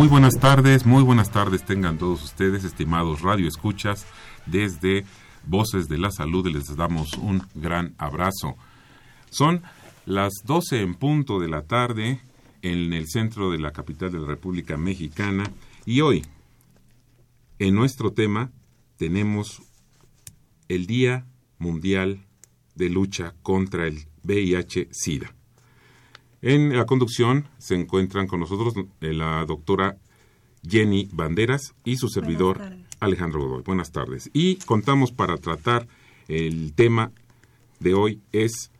Muy buenas tardes, muy buenas tardes tengan todos ustedes, estimados radio escuchas, desde Voces de la Salud les damos un gran abrazo. Son las 12 en punto de la tarde en el centro de la capital de la República Mexicana y hoy, en nuestro tema, tenemos el Día Mundial de Lucha contra el VIH-Sida. En la conducción se encuentran con nosotros eh, la doctora Jenny Banderas y su servidor Alejandro Godoy. Buenas tardes. Y contamos para tratar el tema de hoy es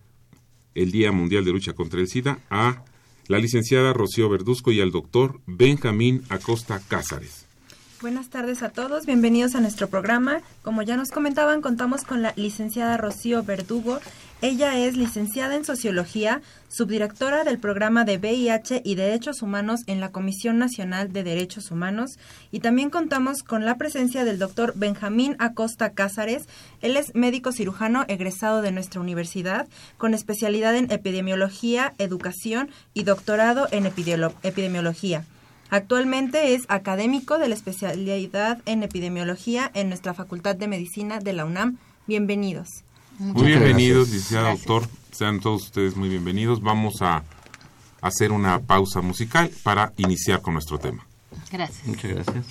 el Día Mundial de Lucha contra el SIDA a la licenciada Rocío Verduzco y al doctor Benjamín Acosta Cázares. Buenas tardes a todos, bienvenidos a nuestro programa. Como ya nos comentaban, contamos con la licenciada Rocío Verdugo. Ella es licenciada en Sociología, subdirectora del programa de VIH y Derechos Humanos en la Comisión Nacional de Derechos Humanos. Y también contamos con la presencia del doctor Benjamín Acosta Cázares. Él es médico cirujano egresado de nuestra universidad, con especialidad en epidemiología, educación y doctorado en epidemiología. Actualmente es académico de la especialidad en epidemiología en nuestra Facultad de Medicina de la UNAM. Bienvenidos. Muy bienvenidos, licenciado doctor. Sean todos ustedes muy bienvenidos. Vamos a hacer una pausa musical para iniciar con nuestro tema. Gracias. Muchas gracias.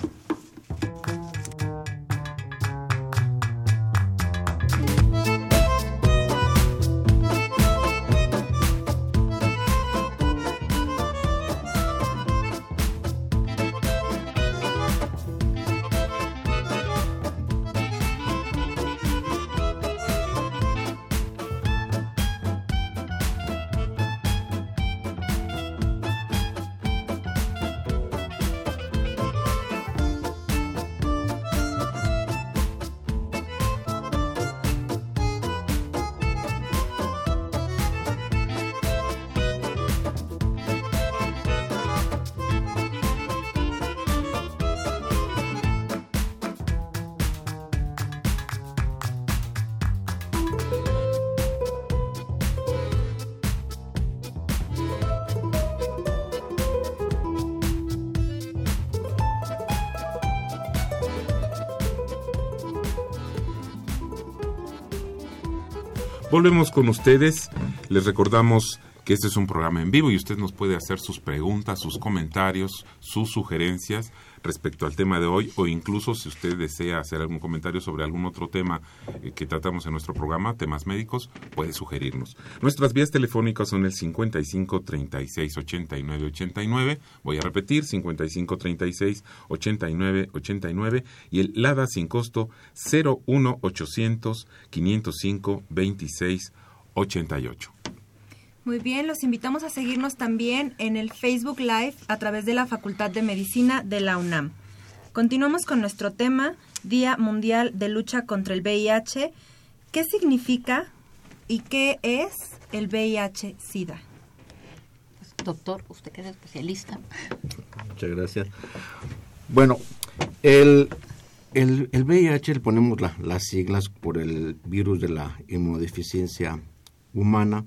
Volvemos con ustedes. Les recordamos que este es un programa en vivo y usted nos puede hacer sus preguntas, sus comentarios, sus sugerencias respecto al tema de hoy o incluso si usted desea hacer algún comentario sobre algún otro tema eh, que tratamos en nuestro programa, temas médicos, puede sugerirnos. Nuestras vías telefónicas son el 55 36 89 89, voy a repetir, 55 36 89 89 y el LADA sin costo 01 800 505 26 88. Muy bien, los invitamos a seguirnos también en el Facebook Live a través de la Facultad de Medicina de la UNAM. Continuamos con nuestro tema, Día Mundial de Lucha contra el VIH. ¿Qué significa y qué es el VIH-Sida? Doctor, usted que es especialista. Muchas gracias. Bueno, el el, el VIH le ponemos las siglas por el virus de la inmunodeficiencia humana.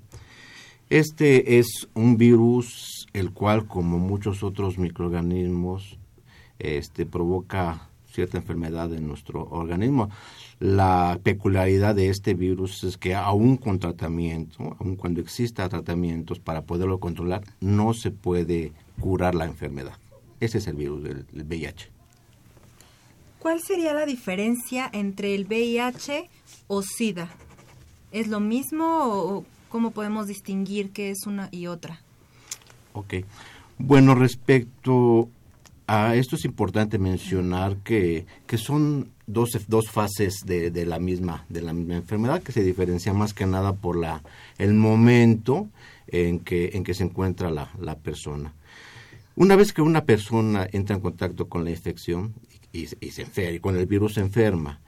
Este es un virus el cual, como muchos otros microorganismos, este, provoca cierta enfermedad en nuestro organismo. La peculiaridad de este virus es que aún con tratamiento, aún cuando exista tratamientos para poderlo controlar, no se puede curar la enfermedad. Ese es el virus del, VIH. ¿Cuál sería la diferencia entre el VIH o SIDA? ¿Es lo mismo o cómo podemos distinguir qué es una y otra? Ok. Bueno, respecto a esto es importante mencionar que, que son dos, dos fases de, de, la misma, de la misma enfermedad que se diferencia más que nada por la, el momento en que, en que se encuentra la, la persona. Una vez que una persona entra en contacto con la infección y, se enferma, y con el virus se enferma,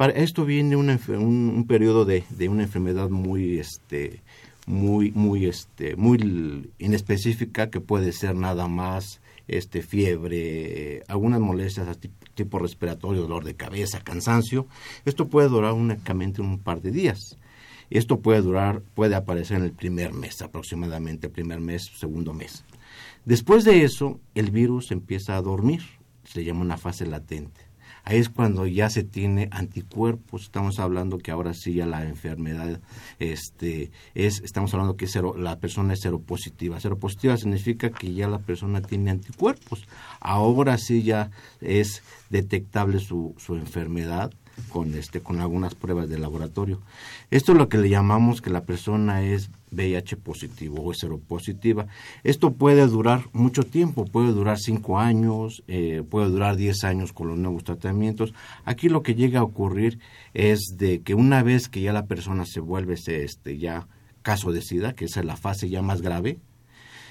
para esto viene un, un, periodo de, de, una enfermedad muy, este, muy, muy, este, muy inespecífica que puede ser nada más este, fiebre, algunas molestias tipo respiratorio, dolor de cabeza, cansancio. Esto puede durar únicamente un par de días. Esto puede durar, puede aparecer en el primer mes, aproximadamente, primer mes, segundo mes. Después de eso, el virus empieza a dormir, se llama una fase latente. Ahí es cuando ya se tiene anticuerpos, estamos hablando que ahora sí ya la enfermedad, este, es, estamos hablando que la persona es seropositiva. Seropositiva significa que ya la persona tiene anticuerpos. Ahora sí ya es detectable su, su enfermedad con este con algunas pruebas de laboratorio. Esto es lo que le llamamos que la persona es VIH positivo o seropositiva. Esto puede durar mucho tiempo, puede durar cinco años, eh, puede durar diez años con los nuevos tratamientos. Aquí lo que llega a ocurrir es de que una vez que ya la persona se vuelve este ya caso de SIDA, que esa es la fase ya más grave,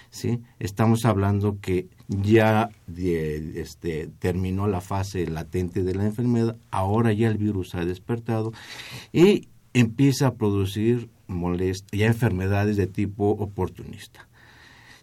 ¿sí? Estamos hablando que ya este, terminó la fase latente de la enfermedad, ahora ya el virus ha despertado y empieza a producir ya enfermedades de tipo oportunista.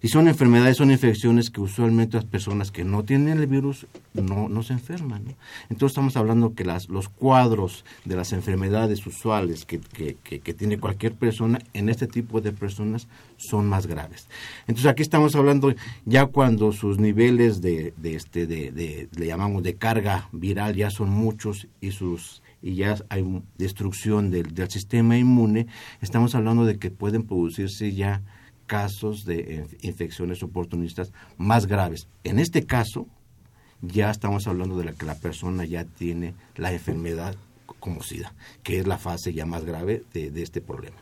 Y son enfermedades, son infecciones que usualmente las personas que no tienen el virus no, no se enferman. Entonces estamos hablando que las, los cuadros de las enfermedades usuales que, que, tiene cualquier persona en este tipo de personas son más graves. Entonces aquí estamos hablando ya cuando sus niveles de, de este, de, de, le llamamos de carga viral ya son muchos y sus y ya hay destrucción del, del sistema inmune, estamos hablando de que pueden producirse ya casos de infecciones oportunistas más graves. En este caso, ya estamos hablando de la que la persona ya tiene la enfermedad como SIDA, que es la fase ya más grave de, este problema.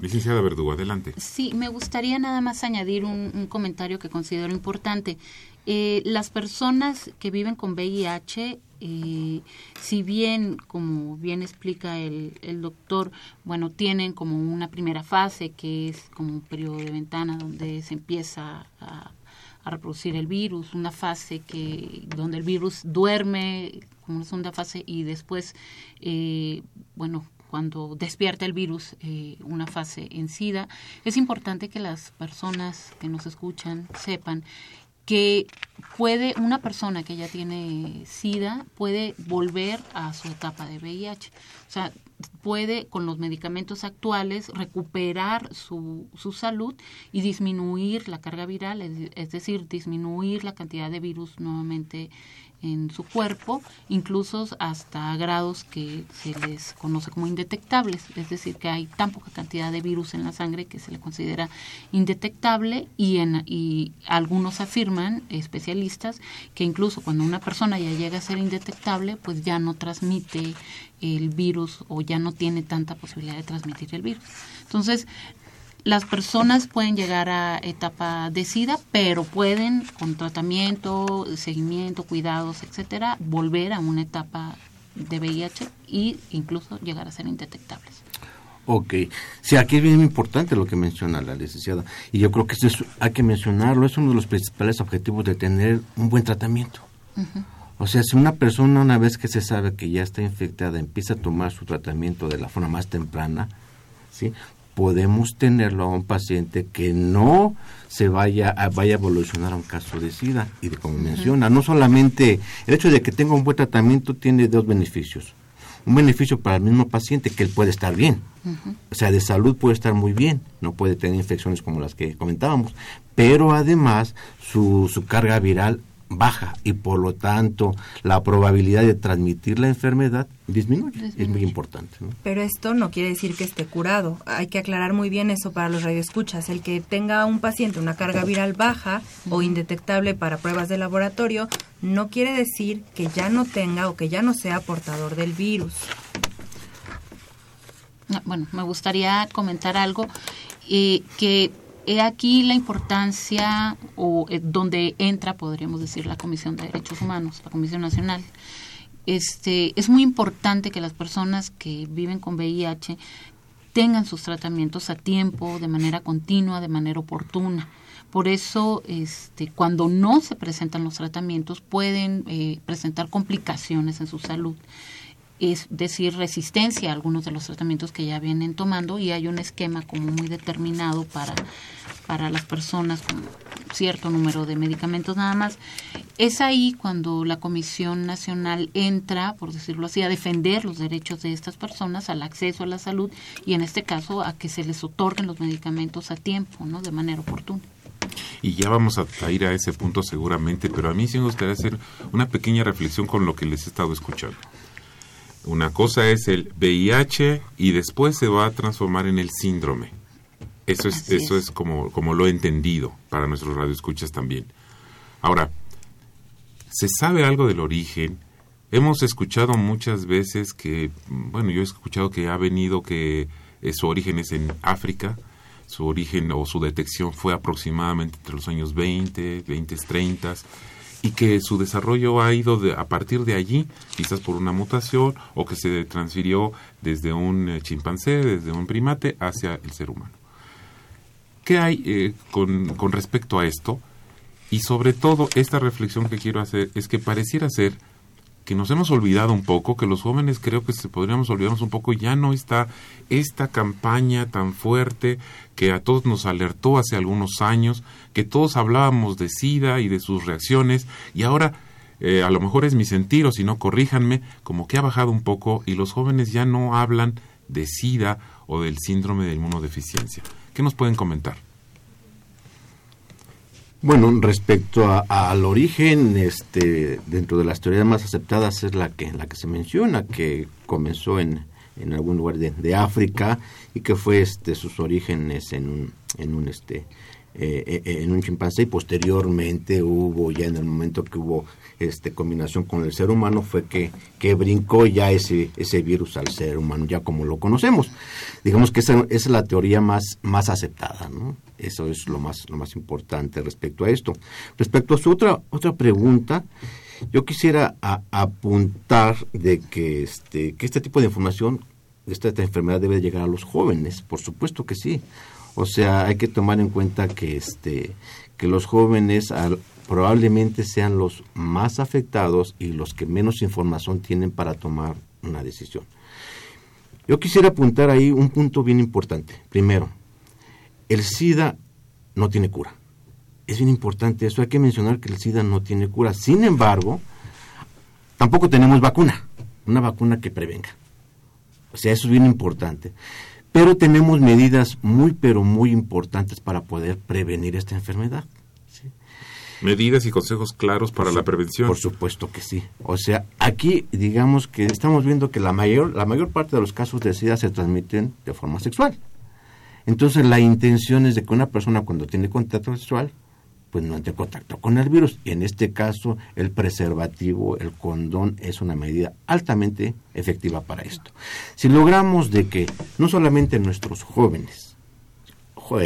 Licenciada Verdugo, adelante. Sí, me gustaría nada más añadir un comentario que considero importante. Eh, las personas que viven con VIH, eh, si bien, como bien explica el, el, doctor, bueno, tienen como una primera fase que es como un periodo de ventana donde se empieza a, reproducir el virus, una fase que donde el virus duerme como una segunda fase y después, eh, bueno, cuando despierta el virus, eh, una fase en SIDA, es importante que las personas que nos escuchan sepan que puede una persona que ya tiene SIDA puede volver a su etapa de VIH. O sea, puede con los medicamentos actuales recuperar su, su salud y disminuir la carga viral, es, decir, disminuir la cantidad de virus nuevamente en su cuerpo, incluso hasta grados que se les conoce como indetectables, es decir, que hay tan poca cantidad de virus en la sangre que se le considera indetectable y, en, y algunos afirman, especialistas, que incluso cuando una persona ya llega a ser indetectable, pues ya no transmite el virus o ya no tiene tanta posibilidad de transmitir el virus. Entonces, las personas pueden llegar a etapa de SIDA, pero pueden con tratamiento, seguimiento, cuidados, etcétera, volver a una etapa de VIH e incluso llegar a ser indetectables. Ok, sí, aquí es bien importante lo que menciona la licenciada y yo creo que eso hay que mencionarlo, es uno de los principales objetivos de tener un buen tratamiento. O sea, si una persona una vez que se sabe que ya está infectada empieza a tomar su tratamiento de la forma más temprana, ¿sí? Podemos tenerlo a un paciente que no se vaya a, vaya a evolucionar a un caso de SIDA. Y de, como menciona, no solamente el hecho de que tenga un buen tratamiento tiene dos beneficios. Un beneficio para el mismo paciente, que él puede estar bien. O sea, de salud puede estar muy bien, no puede tener infecciones como las que comentábamos, pero además su, su carga viral baja y por lo tanto la probabilidad de transmitir la enfermedad disminuye. Es muy importante. Pero esto no quiere decir que esté curado. Hay que aclarar muy bien eso para los radioescuchas. El que tenga un paciente una carga viral baja o indetectable para pruebas de laboratorio no quiere decir que ya no tenga o que ya no sea portador del virus. Ah, bueno, me gustaría comentar algo eh, que He aquí la importancia o eh, donde entra, podríamos decir, la Comisión de Derechos Humanos, la Comisión Nacional. Este, es muy importante que las personas que viven con VIH tengan sus tratamientos a tiempo, de manera continua, de manera oportuna. Por eso, este, cuando no se presentan los tratamientos, pueden eh, presentar complicaciones en su salud es decir, resistencia a algunos de los tratamientos que ya vienen tomando y hay un esquema como muy determinado para, para las personas con cierto número de medicamentos nada más. Es ahí cuando la Comisión Nacional entra, por decirlo así, a defender los derechos de estas personas al acceso a la salud y en este caso a que se les otorguen los medicamentos a tiempo, ¿no? de manera oportuna. Y ya vamos a ir a ese punto seguramente, pero a mí sí me gustaría hacer una pequeña reflexión con lo que les he estado escuchando. Una cosa es el VIH y después se va a transformar en el síndrome. Eso es, eso es, como, como lo he entendido para nuestros radioescuchas también. Ahora, ¿se sabe algo del origen? Hemos escuchado muchas veces que, bueno, yo he escuchado que ha venido que eh, su origen es en África, su origen o su detección fue aproximadamente entre los años 20, 20, 30 y que su desarrollo ha ido a partir de allí, quizás por una mutación o que se transfirió desde un eh, chimpancé, desde un primate hacia el ser humano. ¿Qué hay eh, con respecto a esto? Y sobre todo, esta reflexión que quiero hacer es que pareciera ser que nos hemos olvidado un poco, que los jóvenes creo que se podríamos olvidarnos un poco, ya no está esta campaña tan fuerte que a todos nos alertó hace algunos años, que todos hablábamos de SIDA y de sus reacciones, y ahora eh, a lo mejor es mi sentir, o si no, corríjanme, como que ha bajado un poco y los jóvenes ya no hablan de SIDA o del síndrome de inmunodeficiencia. ¿Qué nos pueden comentar? Bueno, respecto al origen, este, dentro de las teorías más aceptadas es la que, la que se menciona, que comenzó en, en algún lugar de, de, África y que fue este, sus orígenes en un, en un este, eh, eh, en un chimpancé y posteriormente hubo ya en el momento que hubo este combinación con el ser humano fue que, que brincó ya ese ese virus al ser humano ya como lo conocemos. Digamos que esa, es la teoría más más aceptada no eso es lo más lo más importante respecto a esto. Respecto a su otra otra pregunta yo quisiera apuntar de que este que este tipo de información esta, esta enfermedad debe llegar a los jóvenes por supuesto que sí o sea, hay que tomar en cuenta que este que los jóvenes probablemente sean los más afectados y los que menos información tienen para tomar una decisión. Yo quisiera apuntar ahí un punto bien importante. Primero, el SIDA no tiene cura. Es bien importante eso. Hay que mencionar que el SIDA no tiene cura. Sin embargo, tampoco tenemos vacuna. Una vacuna que prevenga. O sea, eso es bien importante pero tenemos medidas muy, pero muy importantes para poder prevenir esta enfermedad. Medidas y consejos claros para la prevención. Por supuesto que sí. O sea, aquí digamos que estamos viendo que la mayor, la mayor parte de los casos de SIDA se transmiten de forma sexual. Entonces la intención es de que una persona cuando tiene contacto sexual pues no entre contacto con el virus. En este caso, el preservativo, el condón, es una medida altamente efectiva para esto. Si logramos de que no solamente nuestros jóvenes,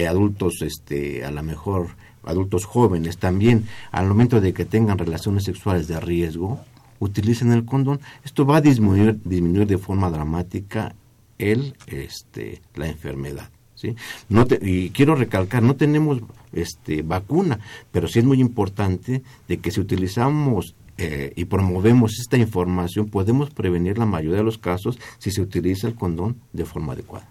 adultos, este, a lo mejor adultos jóvenes también, al momento de que tengan relaciones sexuales de riesgo, utilicen el condón, esto va a disminuir, disminuir de forma dramática el, este, la enfermedad. ¿Sí? No y quiero recalcar, no tenemos este, vacuna, pero sí es muy importante de que si utilizamos eh, y promovemos esta información, podemos prevenir la mayoría de los casos si se utiliza el condón de forma adecuada.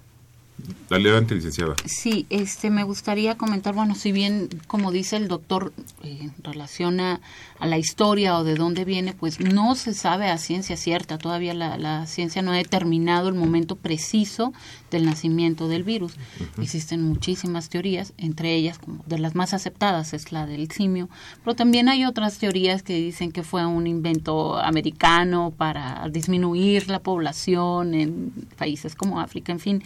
Adelante, licenciada. Sí, este, me gustaría comentar, bueno, si bien, como dice el doctor, eh, relaciona a la historia o de dónde viene, pues no se sabe a ciencia cierta, todavía la, ciencia no ha determinado el momento preciso del nacimiento del virus. Existen muchísimas teorías, entre ellas, como de las más aceptadas, es la del simio, pero también hay otras teorías que dicen que fue un invento americano para disminuir la población en países como África, en fin.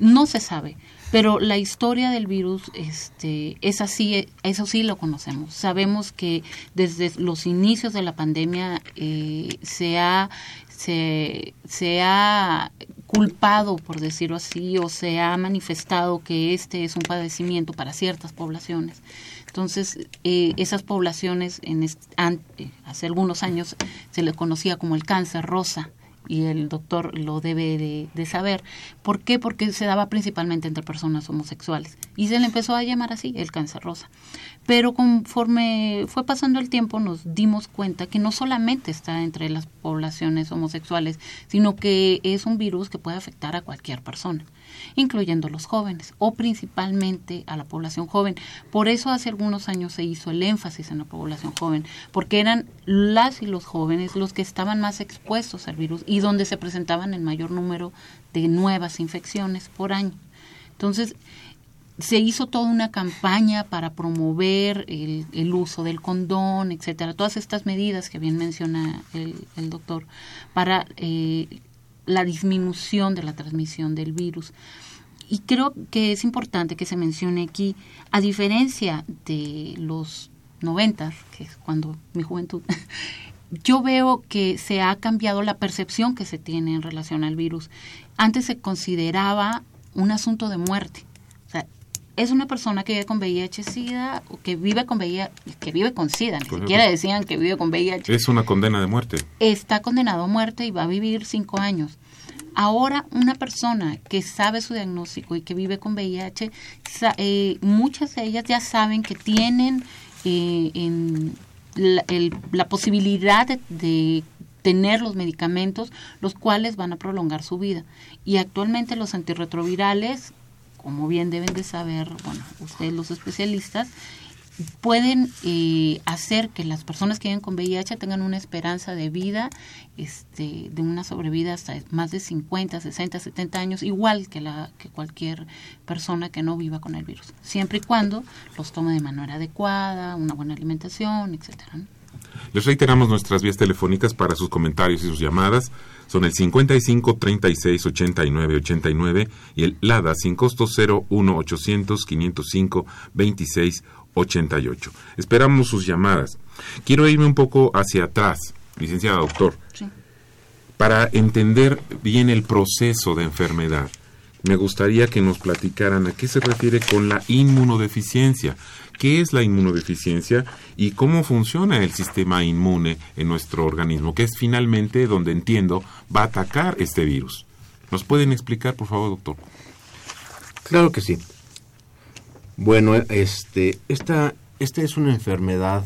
No se sabe, pero la historia del virus este, es así, eso sí lo conocemos. Sabemos que desde los inicios de la pandemia eh, se, ha, se, ha culpado, por decirlo así, o se ha manifestado que este es un padecimiento para ciertas poblaciones. Entonces, eh, esas poblaciones en hace algunos años se les conocía como el cáncer rosa y el doctor lo debe de, saber. ¿Por qué? Porque se daba principalmente entre personas homosexuales y se le empezó a llamar así el cáncer rosa. Pero conforme fue pasando el tiempo nos dimos cuenta que no solamente está entre las poblaciones homosexuales, sino que es un virus que puede afectar a cualquier persona incluyendo los jóvenes o principalmente a la población joven. Por eso hace algunos años se hizo el énfasis en la población joven, porque eran las y los jóvenes los que estaban más expuestos al virus y donde se presentaban el mayor número de nuevas infecciones por año. Entonces, se hizo toda una campaña para promover el, uso del condón, etcétera, todas estas medidas que bien menciona el, doctor, para eh, la disminución de la transmisión del virus. Y creo que es importante que se mencione aquí, a diferencia de los 90, que es cuando mi juventud, yo veo que se ha cambiado la percepción que se tiene en relación al virus. Antes se consideraba un asunto de muerte. Es una persona que vive con VIH-Sida o que vive con VIH, que vive con SIDA, ni siquiera decían que vive con VIH. Es una condena de muerte. Está condenado a muerte y va a vivir cinco años. Ahora, una persona que sabe su diagnóstico y que vive con VIH, eh, muchas de ellas ya saben que tienen eh, la, posibilidad de, tener los medicamentos, los cuales van a prolongar su vida. Y actualmente los antirretrovirales, como bien deben de saber, bueno, ustedes los especialistas, pueden eh, hacer que las personas que viven con VIH tengan una esperanza de vida, este, de una sobrevida hasta más de 50, 60, 70 años, igual que, la, que cualquier persona que no viva con el virus, siempre y cuando los tome de manera adecuada, una buena alimentación, etcétera. Les reiteramos nuestras vías telefónicas para sus comentarios y sus llamadas. Son el 55 36 89 89 y el LADA sin costo 01 800 505 26 88. Esperamos sus llamadas. Quiero irme un poco hacia atrás, licenciada doctor, para entender bien el proceso de enfermedad. Me gustaría que nos platicaran a qué se refiere con la inmunodeficiencia. ¿Qué es la inmunodeficiencia y cómo funciona el sistema inmune en nuestro organismo? Que es finalmente donde entiendo va a atacar este virus. ¿Nos pueden explicar, por favor, doctor? Claro que sí. Bueno, este, esta, esta es una enfermedad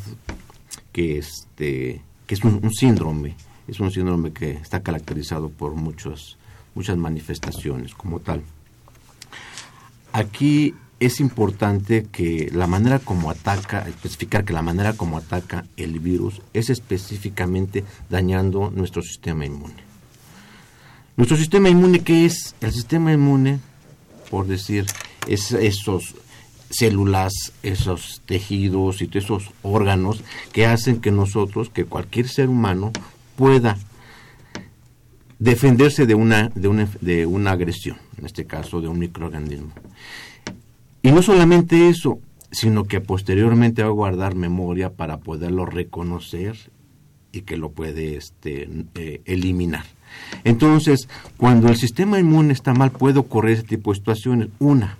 que, este, que es un, síndrome, es un síndrome que está caracterizado por muchos, muchas manifestaciones como tal. Aquí es importante que la manera como ataca, especificar que la manera como ataca el virus es específicamente dañando nuestro sistema inmune. Nuestro sistema inmune, ¿qué es? El sistema inmune, por decir, es esos células, esos tejidos y esos órganos que hacen que nosotros, que cualquier ser humano pueda defenderse de una, de una, de una agresión, en este caso de un microorganismo. Y no solamente eso, sino que posteriormente va a guardar memoria para poderlo reconocer y que lo puede este, eh, eliminar. Entonces, cuando el sistema inmune está mal, puede ocurrir ese tipo de situaciones. Una,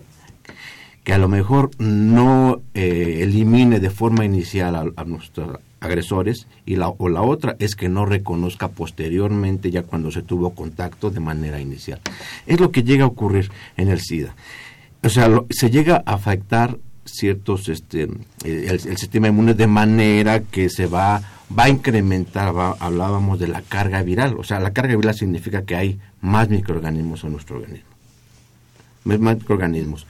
que a lo mejor no eh, elimine de forma inicial a, nuestros agresores y la, o la otra es que no reconozca posteriormente ya cuando se tuvo contacto de manera inicial. Es lo que llega a ocurrir en el SIDA. O sea, se llega a afectar ciertos, este, el, sistema inmune de manera que se va, va a incrementar, hablábamos de la carga viral. O sea, la carga viral significa que hay más microorganismos en nuestro organismo. microorganismos.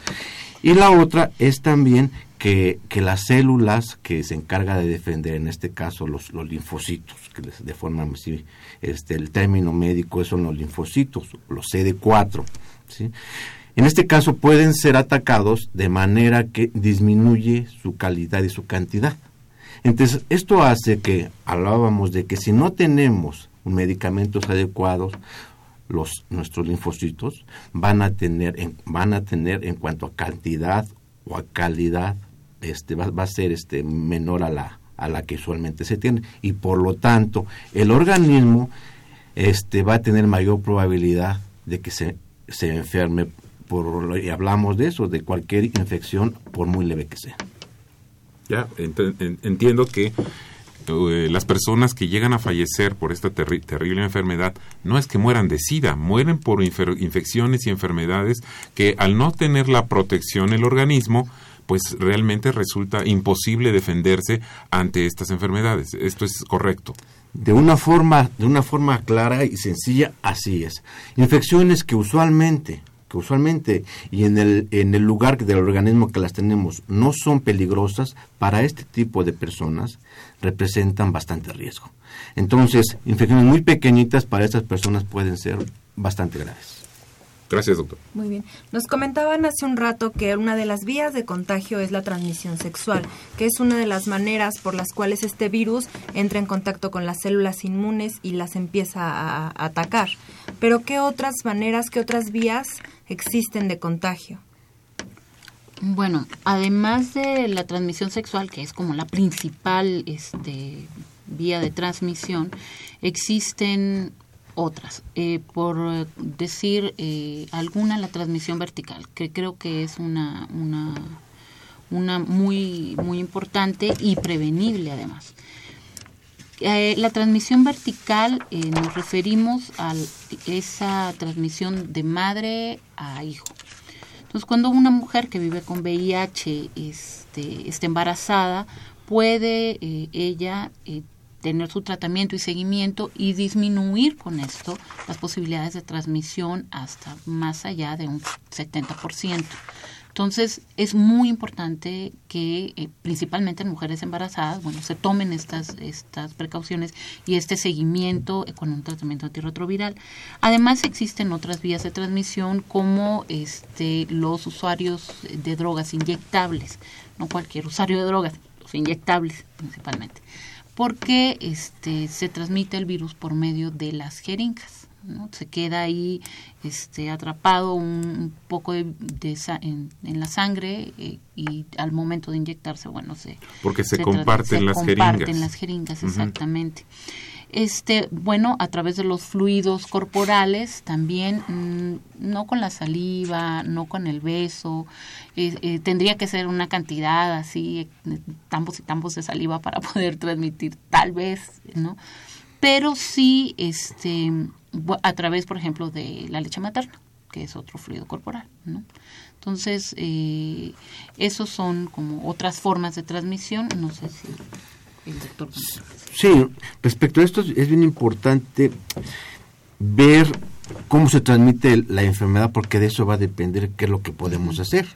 Y la otra es también que, que, las células que se encarga de defender, en este caso los, linfocitos, que de forma así, este, el término médico son los linfocitos, los CD4, ¿sí? En este caso pueden ser atacados de manera que disminuye su calidad y su cantidad. Entonces, esto hace que hablábamos de que si no tenemos medicamentos adecuados, los nuestros linfocitos van a tener en, van a tener en cuanto a cantidad o a calidad este va, va a ser este menor a la a la que usualmente se tiene y por lo tanto el organismo este va a tener mayor probabilidad de que se, se enferme por y hablamos de eso de cualquier infección por muy leve que sea ya entiendo que eh, las personas que llegan a fallecer por esta terrible enfermedad no es que mueran de sida, mueren por infecciones y enfermedades que al no tener la protección el organismo, pues realmente resulta imposible defenderse ante estas enfermedades. Esto es correcto. De una forma, de una forma clara y sencilla, así es. Infecciones que usualmente usualmente y en el, en el lugar del organismo que las tenemos no son peligrosas, para este tipo de personas representan bastante riesgo. Entonces, infecciones muy pequeñitas para estas personas pueden ser bastante graves. Gracias, doctor. Muy bien. Nos comentaban hace un rato que una de las vías de contagio es la transmisión sexual, que es una de las maneras por las cuales este virus entra en contacto con las células inmunes y las empieza a, a atacar. Pero ¿qué otras maneras, qué otras vías existen de contagio? Bueno, además de la transmisión sexual, que es como la principal este, vía de transmisión, existen otras. Eh, por decir eh, alguna, la transmisión vertical, que creo que es una, una, una muy, muy importante y prevenible además. Eh, la transmisión vertical nos referimos a esa transmisión de madre a hijo. Entonces, cuando una mujer que vive con VIH este, está embarazada, puede ella tener su tratamiento y seguimiento y disminuir con esto las posibilidades de transmisión hasta más allá de un 70%. Entonces, es muy importante que, eh, principalmente en mujeres embarazadas, bueno, se tomen estas, estas precauciones y este seguimiento con un tratamiento antirretroviral. Además, existen otras vías de transmisión como este, los usuarios de drogas inyectables, no cualquier usuario de drogas, los inyectables principalmente porque este, se transmite el virus por medio de las jeringas. ¿no? Se queda ahí este, atrapado un, poco de, en, la sangre eh, y al momento de inyectarse, bueno, se... Porque se, comparten las jeringas. comparten las jeringas, exactamente este, bueno, a través de los fluidos corporales también, mm, no con la saliva, no con el beso, eh, eh, tendría que ser una cantidad así, eh, tambos y tambos de saliva para poder transmitir, tal vez, ¿no? Pero sí, este, a través, por ejemplo, de la leche materna, que es otro fluido corporal, ¿no? Entonces, eh, esos son como otras formas de transmisión, no sé si Sí, respecto a esto es bien importante ver cómo se transmite la enfermedad porque de eso va a depender qué es lo que podemos hacer.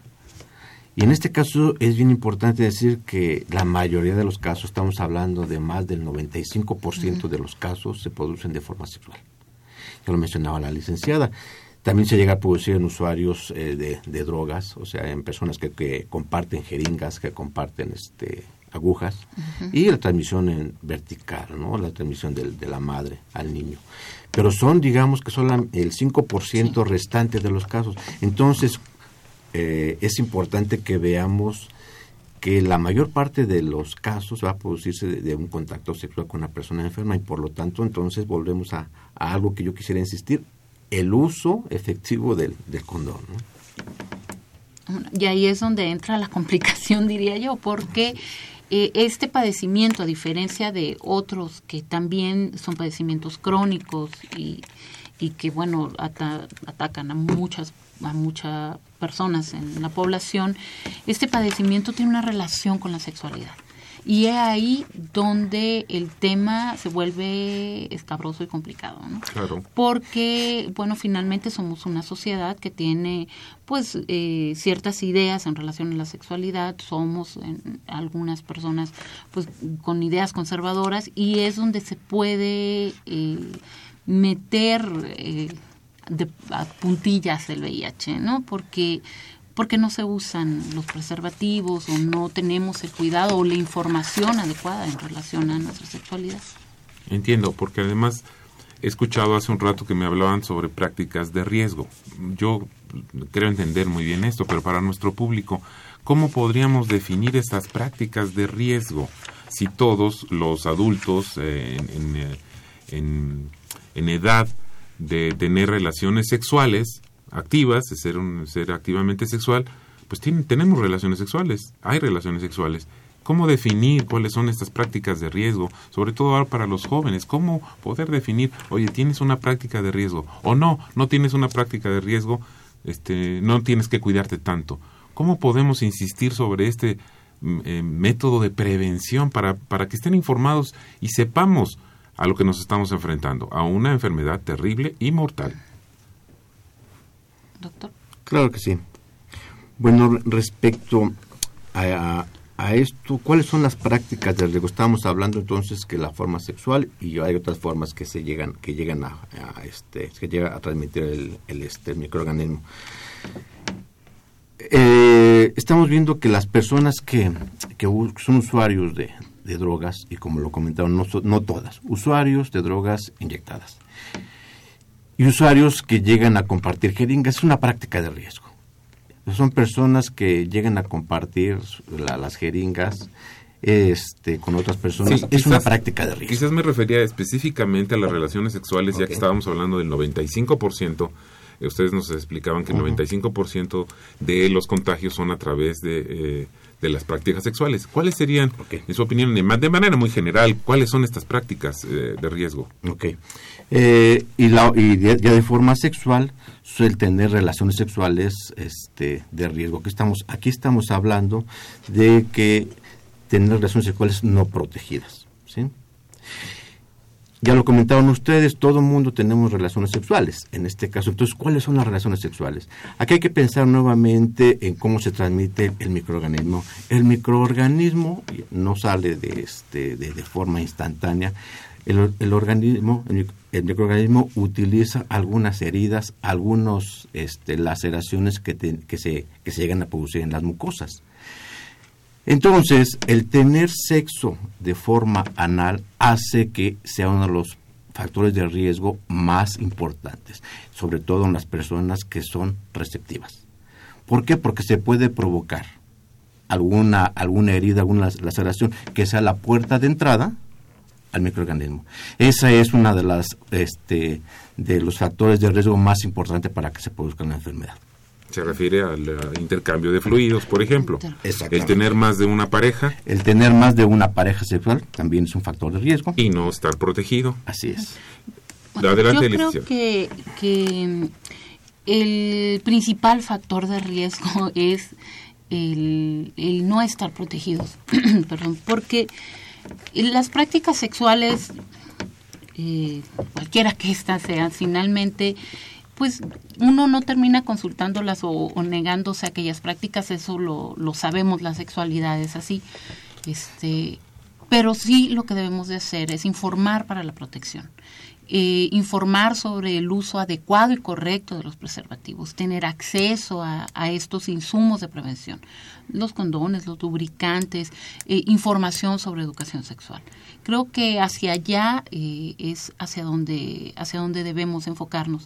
Y en este caso es bien importante decir que la mayoría de los casos, estamos hablando de más del 95% de los casos, se producen de forma sexual. Ya lo mencionaba la licenciada. También se llega a producir en usuarios eh, de, de, drogas, o sea, en personas que, que comparten jeringas, que comparten este agujas y la transmisión en vertical, ¿no? La transmisión de, de la madre al niño. Pero son, digamos, que son el 5% restante de los casos. Entonces, eh, es importante que veamos que la mayor parte de los casos va a producirse de, un contacto sexual con una persona enferma y por lo tanto entonces volvemos a, algo que yo quisiera insistir, el uso efectivo del, del condón. Y ahí es donde entra la complicación, diría yo, porque eh, este padecimiento, a diferencia de otros que también son padecimientos crónicos y, y que, bueno, atacan a muchas, a muchas personas en la población, este padecimiento tiene una relación con la sexualidad Y es ahí donde el tema se vuelve escabroso y complicado, ¿no? Claro. Porque, bueno, finalmente somos una sociedad que tiene, pues, eh, ciertas ideas en relación a la sexualidad. Somos algunas personas, pues, con ideas conservadoras y es donde se puede eh, meter eh, de, a puntillas el VIH, ¿no? Porque porque no se usan los preservativos o no tenemos el cuidado o la información adecuada en relación a nuestra sexualidad. Entiendo, porque además he escuchado hace un rato que me hablaban sobre prácticas de riesgo. Yo creo entender muy bien esto, pero para nuestro público, ¿cómo podríamos definir estas prácticas de riesgo si todos los adultos eh, eh, en edad de tener relaciones sexuales activas, de ser, un, ser activamente sexual, pues tienen, tenemos relaciones sexuales, hay relaciones sexuales. ¿Cómo definir cuáles son estas prácticas de riesgo? Sobre todo ahora para los jóvenes. ¿Cómo poder definir, oye, tienes una práctica de riesgo? O no, no tienes una práctica de riesgo, este, no tienes que cuidarte tanto. ¿Cómo podemos insistir sobre este mm, eh, método de prevención para, para que estén informados y sepamos a lo que nos estamos enfrentando, a una enfermedad terrible y mortal? Doctor? Claro que sí. Bueno, respecto a, a, esto, ¿cuáles son las prácticas del riesgo? Estamos hablando entonces que la forma sexual y hay otras formas que se llegan, que llegan a, este, que llega a transmitir el, el, este, microorganismo. Eh, estamos viendo que las personas que, que son usuarios de, de, drogas, y como lo comentaron, no, no todas, usuarios de drogas inyectadas, y usuarios que llegan a compartir jeringas. Es una práctica de riesgo. Son personas que llegan a compartir las jeringas este, con otras personas. es una práctica de riesgo. Quizás me refería específicamente a las relaciones sexuales, ya que estábamos hablando del 95%. Ustedes nos explicaban que el 95% de los contagios son a través de... Eh, de las prácticas sexuales. ¿Cuáles serían, en su opinión, de manera muy general, cuáles son estas prácticas eh, de riesgo? Ok. Eh, y, la, y ya de forma sexual, suele tener relaciones sexuales este, de riesgo. Aquí estamos, aquí estamos hablando de que tener relaciones sexuales no protegidas. ¿sí? Ya lo comentaron ustedes, todo mundo tenemos relaciones sexuales, en este caso. Entonces, ¿cuáles son las relaciones sexuales? Aquí hay que pensar nuevamente en cómo se transmite el microorganismo. El microorganismo no sale de, este, de, forma instantánea. El, organismo, el, microorganismo utiliza algunas heridas, algunas este, laceraciones que, que, se, que se llegan a producir en las mucosas. Entonces, el tener sexo de forma anal hace que sea uno de los factores de riesgo más importantes, sobre todo en las personas que son receptivas. ¿Por qué? Porque se puede provocar alguna, alguna herida, alguna laceración que sea la puerta de entrada al microorganismo. Esa es una de las este, de los factores de riesgo más importantes para que se produzca una enfermedad. Se refiere al intercambio de fluidos, por ejemplo. El tener más de una pareja. El tener más de una pareja sexual también es un factor de riesgo. Y no estar protegido. Así es. Adelante, Yo creo que, que el principal factor de riesgo es el, el no estar protegidos. Perdón, porque las prácticas sexuales, eh, cualquiera que éstas sean, finalmente pues uno no termina consultándolas o, negándose a aquellas prácticas, eso lo, lo, sabemos, la sexualidad es así. Este, pero sí lo que debemos de hacer es informar para la protección. Eh, informar sobre el uso adecuado y correcto de los preservativos, tener acceso a, estos insumos de prevención, los condones, los lubricantes, eh, información sobre educación sexual. Creo que hacia allá eh, es hacia donde, hacia donde debemos enfocarnos.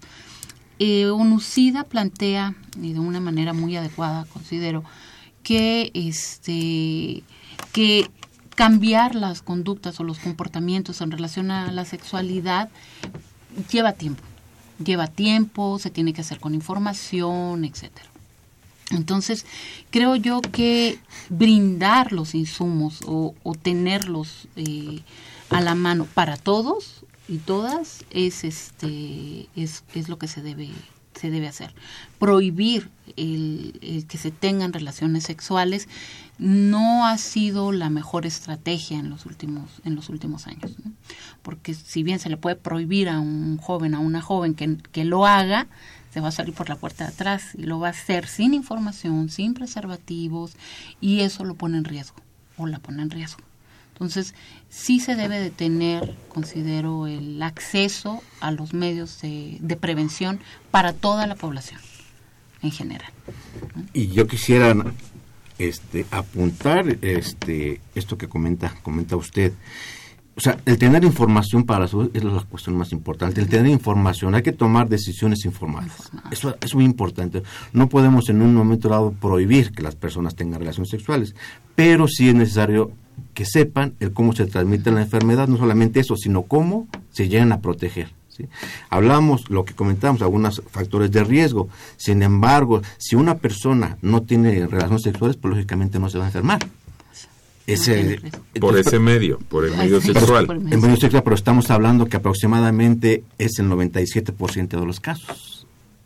Eh, ONUCIDA plantea, y de una manera muy adecuada, considero, que, este, que cambiar las conductas o los comportamientos en relación a la sexualidad lleva tiempo. Lleva tiempo, se tiene que hacer con información, etcétera. Entonces, creo yo que brindar los insumos o, tenerlos eh, a la mano para todos y todas es este es, es lo que se debe se debe hacer. Prohibir el, que se tengan relaciones sexuales no ha sido la mejor estrategia en los últimos, en los últimos años. Porque si bien se le puede prohibir a un joven, a una joven que, que lo haga, se va a salir por la puerta de atrás y lo va a hacer sin información, sin preservativos, y eso lo pone en riesgo o la pone en riesgo. Entonces, sí se debe de tener, considero, el acceso a los medios de, prevención para toda la población en general. Y yo quisiera este, apuntar este, esto que comenta, comenta usted. O sea, el tener información para la salud es la cuestión más importante. El tener información, hay que tomar decisiones informadas. Eso es muy importante. No podemos en un momento dado prohibir que las personas tengan relaciones sexuales, pero sí es necesario que sepan el cómo se transmite la enfermedad, no solamente eso, sino cómo se llegan a proteger. ¿sí? Hablamos, lo que comentamos, algunos factores de riesgo. Sin embargo, si una persona no tiene relaciones sexuales, pues lógicamente no se va a enfermar. Ese, por ese medio, por el medio sexual. El medio sexual, pero estamos hablando que aproximadamente es el 97% de los casos.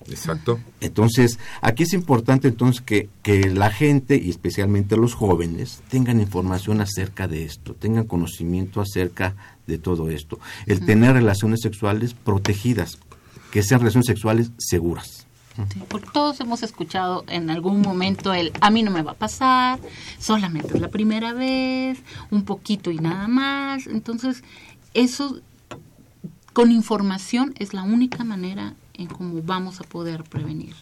Exacto. Entonces, aquí es importante entonces que, que la gente, y especialmente los jóvenes, tengan información acerca de esto, tengan conocimiento acerca de todo esto. El tener relaciones sexuales protegidas, que sean relaciones sexuales seguras. porque todos hemos escuchado en algún momento el a mí no me va a pasar, solamente es la primera vez, un poquito y nada más. Entonces, eso con información es la única manera en cómo vamos a poder prevenir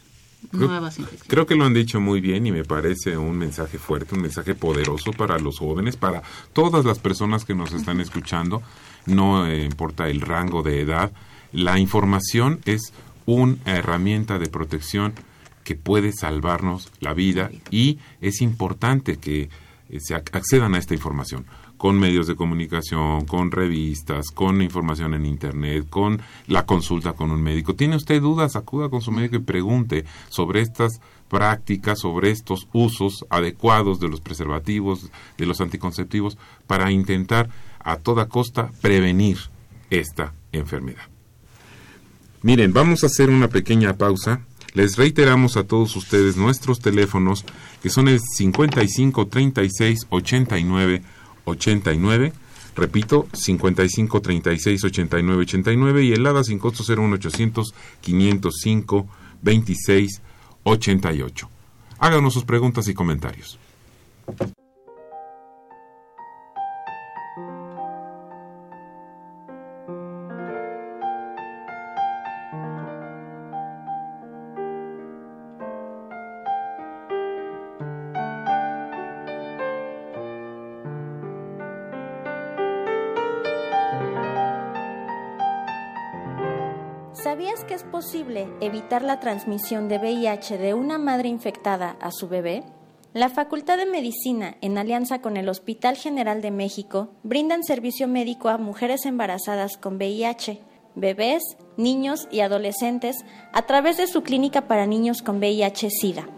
nuevas infecciones. Creo que lo han dicho muy bien y me parece un mensaje fuerte, un mensaje poderoso para los jóvenes, para todas las personas que nos están escuchando, no eh, importa el rango de edad. La información es una herramienta de protección que puede salvarnos la vida y es importante que eh, se accedan a esta información con medios de comunicación, con revistas, con información en Internet, con la consulta con un médico. ¿Tiene usted dudas? Acuda con su médico y pregunte sobre estas prácticas, sobre estos usos adecuados de los preservativos, de los anticonceptivos, para intentar a toda costa prevenir esta enfermedad. Miren, vamos a hacer una pequeña pausa. Les reiteramos a todos ustedes nuestros teléfonos, que son el 55 36 89 89. Repito, 55 36 89 89 y el ADA sin costo 01 800 505 26 88. Háganos sus preguntas y comentarios. Evitar la transmisión de VIH de una madre infectada a su bebé? La Facultad de Medicina, en alianza con el Hospital General de México, brindan servicio médico a mujeres embarazadas con VIH, bebés, niños y adolescentes a través de su clínica para niños con VIH-Sida.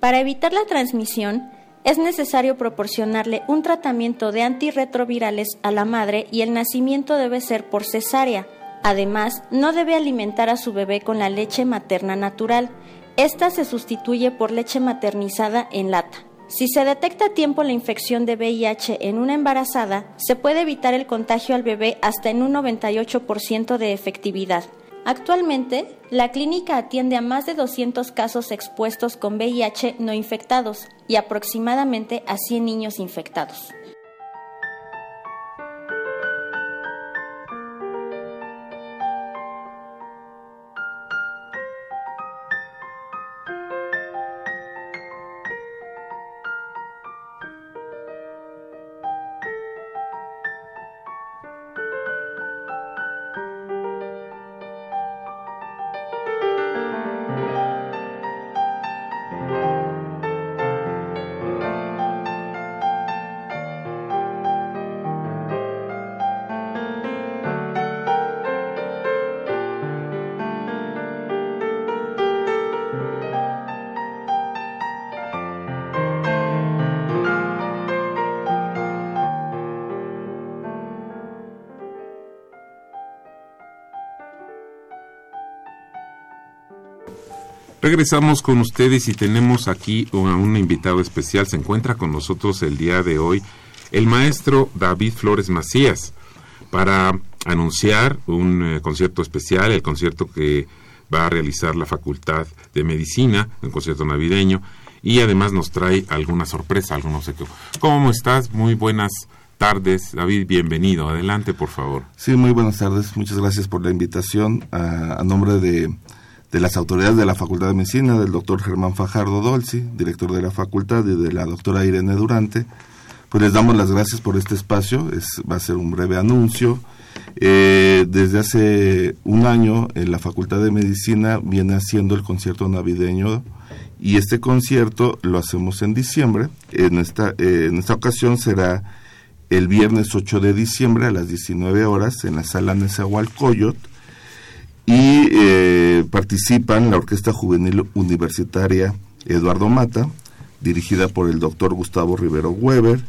Para evitar la transmisión, es necesario proporcionarle un tratamiento de antirretrovirales a la madre y el nacimiento debe ser por cesárea Además, no debe alimentar a su bebé con la leche materna natural. Esta se sustituye por leche maternizada en lata. Si se detecta a tiempo la infección de VIH en una embarazada, se puede evitar el contagio al bebé hasta en un 98% de efectividad. Actualmente, la clínica atiende a más de 200 casos expuestos con VIH no infectados y aproximadamente a 100 niños infectados. Regresamos con ustedes y tenemos aquí a un invitado especial. Se encuentra con nosotros el día de hoy el maestro David Flores Macías para anunciar un eh, concierto especial, el concierto que va a realizar la Facultad de Medicina, un concierto navideño, y además nos trae alguna sorpresa, algo no sé qué. ¿Cómo estás? Muy buenas tardes, David, bienvenido. Adelante, por favor. Sí, muy buenas tardes. Muchas gracias por la invitación a, a nombre de, de, las autoridades de la Facultad de Medicina, del doctor Germán Fajardo Dolci, director de la facultad, y de la doctora Irene Durante. Pues les damos las gracias por este espacio. Es, va a ser un breve anuncio. Eh, desde hace un año en la Facultad de Medicina viene haciendo el concierto navideño y este concierto lo hacemos en diciembre. En esta, eh, en esta ocasión será el viernes 8 de diciembre a las 19 horas en la sala Nezahualcóyotl y eh, participan la Orquesta Juvenil Universitaria Eduardo Mata, dirigida por el doctor Gustavo Rivero Weber,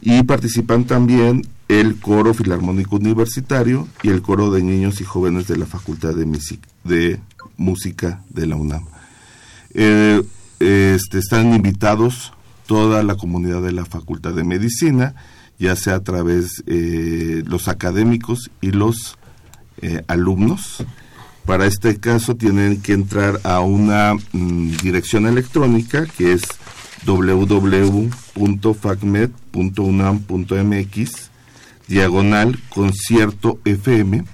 y participan también el Coro Filarmónico Universitario y el Coro de Niños y Jóvenes de la Facultad de, Música de la UNAM. Eh, este, están invitados toda la comunidad de la Facultad de Medicina, ya sea a través de eh, los académicos y los eh, alumnos. Para este caso tienen que entrar a una mm, dirección electrónica que es www.facmed.unam.mx diagonal concierto FM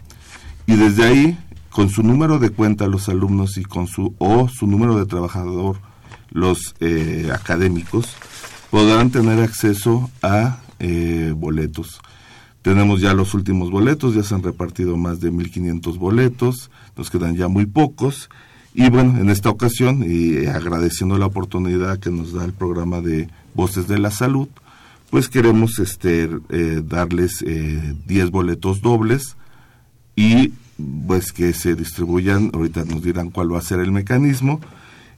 y desde ahí con su número de cuenta los alumnos y con su o su número de trabajador los eh, académicos podrán tener acceso a eh, boletos. Tenemos ya los últimos boletos, ya se han repartido más de 1.500 boletos, nos quedan ya muy pocos. Y bueno, en esta ocasión, y agradeciendo la oportunidad que nos da el programa de Voces de la Salud, pues queremos este, eh, darles eh, 10 boletos dobles y pues que se distribuyan, ahorita nos dirán cuál va a ser el mecanismo,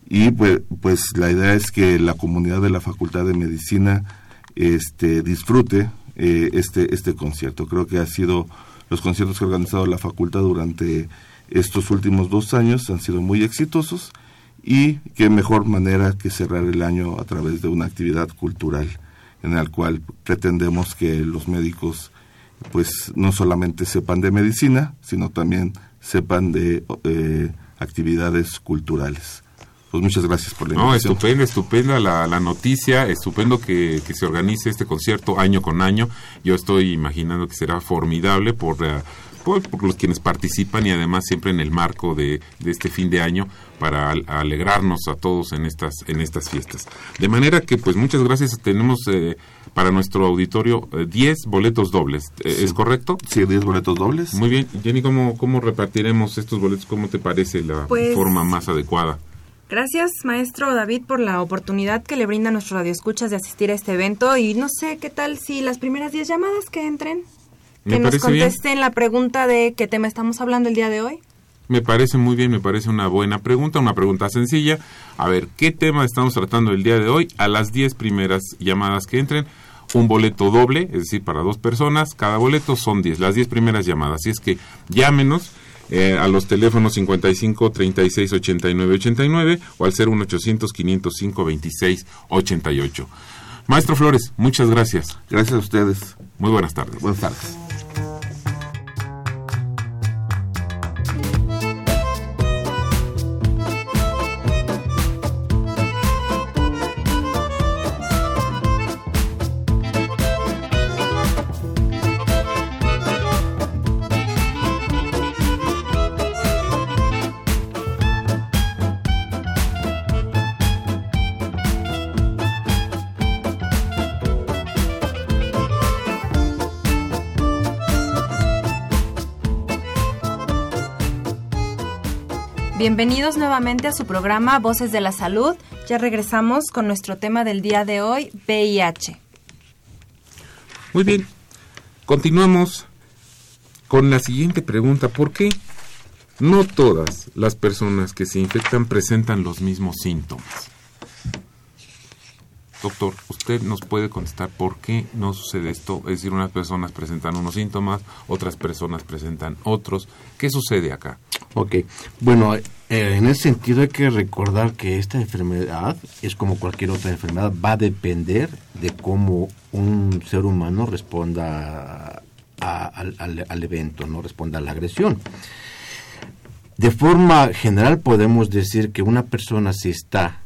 y pues, pues la idea es que la comunidad de la Facultad de Medicina este, disfrute eh, este, este concierto. Creo que ha sido los conciertos que ha organizado la facultad durante estos últimos dos años han sido muy exitosos y qué mejor manera que cerrar el año a través de una actividad cultural en la cual pretendemos que los médicos pues no solamente sepan de medicina, sino también sepan de eh, actividades culturales. Pues muchas gracias por la invitación. No, estupenda, estupenda la, la noticia, estupendo que, que, se organice este concierto año con año. Yo estoy imaginando que será formidable por... Uh, por, por, los quienes participan y además siempre en el marco de, de este fin de año para al, alegrarnos a todos en estas en estas fiestas. De manera que pues muchas gracias. Tenemos eh, para nuestro auditorio 10 eh, boletos dobles. Eh, sí. ¿Es correcto? Sí, 10 boletos dobles. Muy bien. Jenny, ¿cómo, cómo repartiremos estos boletos? ¿Cómo te parece la pues... forma más adecuada? Gracias, maestro David, por la oportunidad que le brinda a nuestro radioescuchas de asistir a este evento. Y no sé qué tal si las primeras 10 llamadas que entren que nos contesten bien. la pregunta de qué tema estamos hablando el día de hoy. Me parece muy bien, me parece una buena pregunta, una pregunta sencilla. A ver, ¿qué tema estamos tratando el día de hoy? A las 10 primeras llamadas que entren, un boleto doble, es decir, para dos personas, cada boleto son 10, las 10 primeras llamadas. Así es que llámenos eh, a los teléfonos 55 36 89 89 o al 01800 505 26 88. Maestro Flores, muchas gracias. Gracias a ustedes. Muy buenas tardes. Buenas tardes. Bienvenidos nuevamente a su programa Voces de la Salud. Ya regresamos con nuestro tema del día de hoy, VIH. Muy bien, continuamos con la siguiente pregunta. ¿Por qué no todas las personas que se infectan presentan los mismos síntomas? Doctor, ¿usted nos puede contestar por qué no sucede esto? Es decir, unas personas presentan unos síntomas, otras personas presentan otros. ¿Qué sucede acá? Ok, bueno, Eh, en ese sentido hay que recordar que esta enfermedad es como cualquier otra enfermedad, va a depender de cómo un ser humano responda al, al, evento, no responda a la agresión. De forma general podemos decir que una persona si está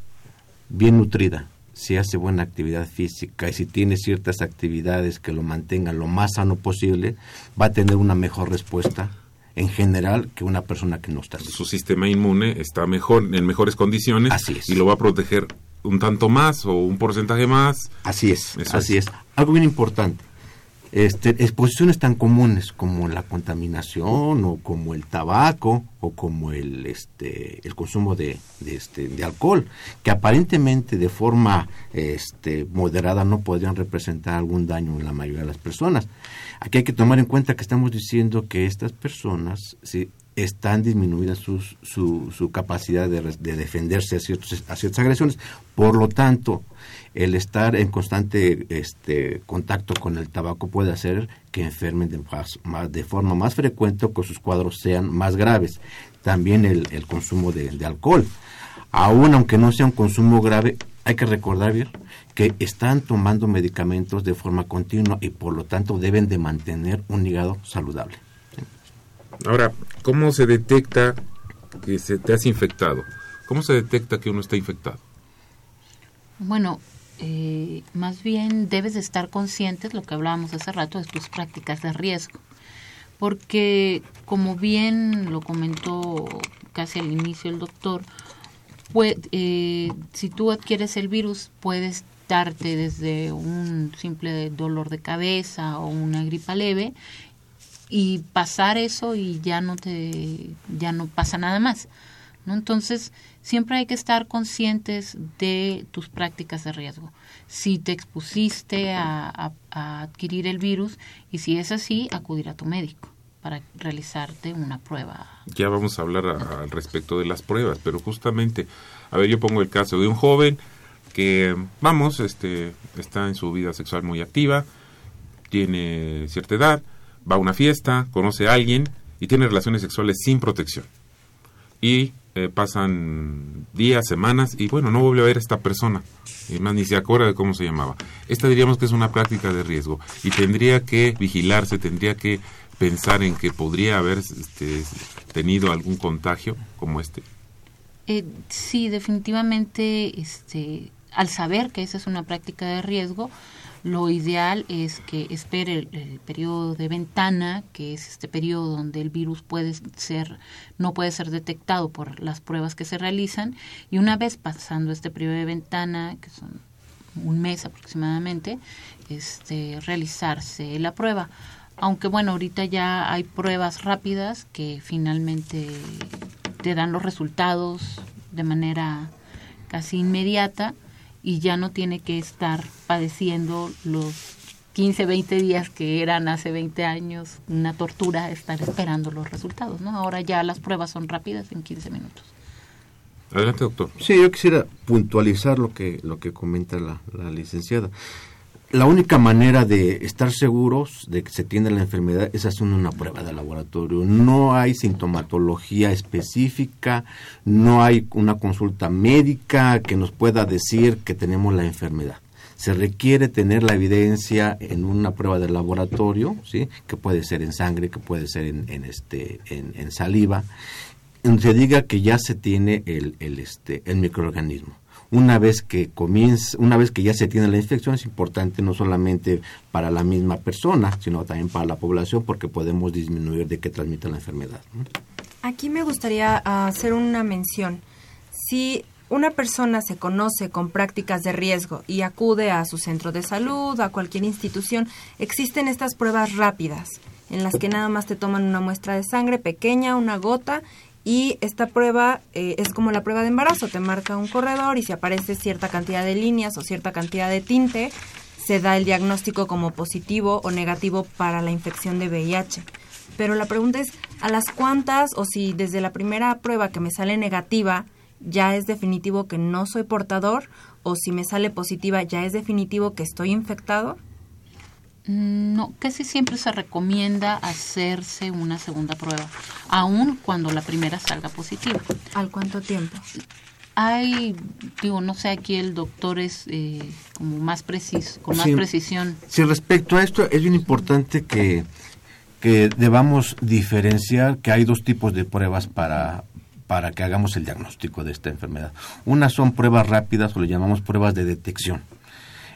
bien nutrida, si hace buena actividad física y si tiene ciertas actividades que lo mantengan lo más sano posible, va a tener una mejor respuesta en general que una persona que no está Su sistema inmune está mejor, en mejores condiciones así es. y lo va a proteger un tanto más o un porcentaje más. Así es, así es. Algo bien importante, este, exposiciones tan comunes como la contaminación o como el tabaco o como el, este, el consumo de, este, de alcohol, que aparentemente de forma este, moderada no podrían representar algún daño en la mayoría de las personas. Aquí hay que tomar en cuenta que estamos diciendo que estas personas si están disminuidas su, su capacidad de, de defenderse a, ciertos, a ciertas agresiones. Por lo tanto, el estar en constante este, contacto con el tabaco puede hacer que enfermen de, de forma más frecuente o que sus cuadros sean más graves. También el, consumo de, alcohol. Aún aunque no sea un consumo grave, hay que recordar bien que están tomando medicamentos de forma continua y por lo tanto deben de mantener un hígado saludable. Ahora, ¿cómo se detecta que se te has infectado? ¿Cómo se detecta que uno está infectado? Bueno, eh, más bien debes de estar conscientes, lo que hablábamos hace rato, de tus prácticas de riesgo. Porque, como bien lo comentó casi al inicio el doctor, eh, si tú adquieres el virus, puedes darte desde un simple dolor de cabeza o una gripa leve y pasar eso y ya no te ya no pasa nada más ¿no? entonces siempre hay que estar conscientes de tus prácticas de riesgo. Si te expusiste a, adquirir el virus y si es así, acudir a tu médico para realizarte una prueba. Ya vamos a hablar al respecto de las pruebas, pero justamente, a ver, yo pongo el caso de un joven que, vamos, este, está en su vida sexual muy activa, tiene cierta edad, va a una fiesta, conoce a alguien y tiene relaciones sexuales sin protección. Y eh, pasan días, semanas y bueno, no vuelve a ver a esta persona. Y más ni se acuerda de cómo se llamaba. Esta diríamos que es una práctica de riesgo y tendría que vigilarse, tendría que pensar en que podría haber este, tenido algún contagio como este. Eh, sí, definitivamente, este, al saber que esa es una práctica de riesgo, lo ideal es que espere el, periodo de ventana, que es este periodo donde el virus puede ser, no puede ser detectado por las pruebas que se realizan, y una vez pasando este periodo de ventana, que son un mes aproximadamente, este, realizarse la prueba. Aunque bueno, ahorita ya hay pruebas rápidas que finalmente te dan los resultados de manera casi inmediata y ya no tiene que estar padeciendo los 15, 20 días que eran hace 20 años una tortura estar esperando los resultados, ¿no? Ahora ya las pruebas son rápidas en 15 minutos. Adelante, doctor. Sí, yo quisiera puntualizar lo que lo que comenta la, la licenciada la única manera de estar seguros de que se tiene la enfermedad es haciendo una prueba de laboratorio. No hay sintomatología específica, no hay una consulta médica que nos pueda decir que tenemos la enfermedad. Se requiere tener la evidencia en una prueba de laboratorio, ¿sí? que puede ser en sangre, que puede ser en, este, en, saliva, en se diga que ya se tiene el, el, este, el microorganismo una vez que comienza, una vez que ya se tiene la infección es importante no solamente para la misma persona, sino también para la población porque podemos disminuir de que transmite la enfermedad. Aquí me gustaría ah, hacer una mención. Si una persona se conoce con prácticas de riesgo y acude a su centro de salud, a cualquier institución, existen estas pruebas rápidas en las que nada más te toman una muestra de sangre pequeña, una gota, y esta prueba eh, es como la prueba de embarazo, te marca un corredor y si aparece cierta cantidad de líneas o cierta cantidad de tinte, se da el diagnóstico como positivo o negativo para la infección de VIH. Pero la pregunta es, ¿a las cuántas o si desde la primera prueba que me sale negativa ya es definitivo que no soy portador o si me sale positiva ya es definitivo que estoy infectado? Mm, no, casi siempre se recomienda hacerse una segunda prueba, aun cuando la primera salga positiva. ¿Al cuánto tiempo? Hay, digo, no sé, aquí el doctor es eh, como más preciso, con más precisión. Sí, respecto a esto, es bien importante que, que debamos diferenciar que hay dos tipos de pruebas para, para que hagamos el diagnóstico de esta enfermedad. Una son pruebas rápidas o le llamamos pruebas de detección.